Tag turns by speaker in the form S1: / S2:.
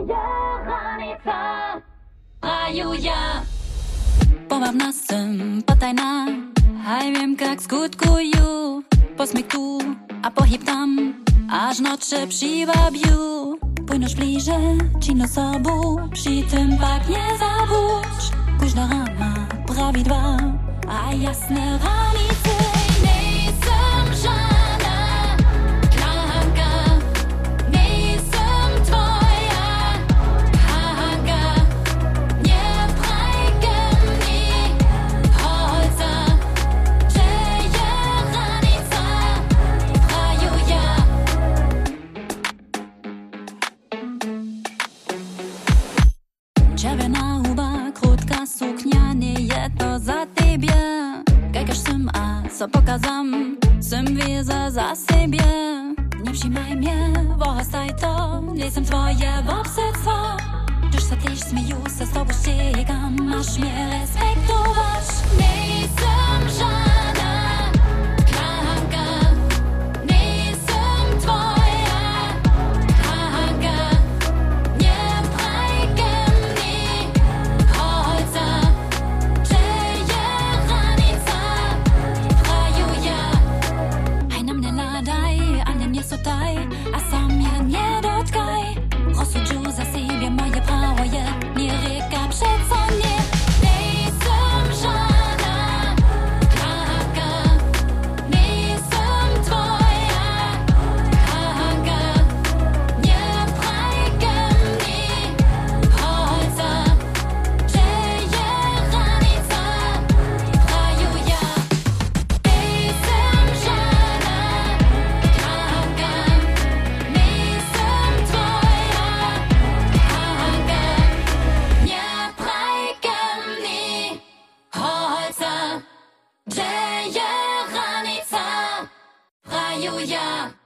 S1: Radiohranice. Rajuja. Jsem, potajná, aj vím, jak skutkuju. Posmík tu a pohyb tam, aż nocze przywabiu. Płyniesz blíže, ci na sobą, przy tym pak nie zabudź. Późna rama, pravidla. a jasné ranice. sa pokazam. Sëm vjeza za sebje Një fshimaj mje, voha sa i to. Ljesëm tvoje vopse co Gjësh sa t'ishtë me ju, se s tobë shqe e kam ma shmje 有呀。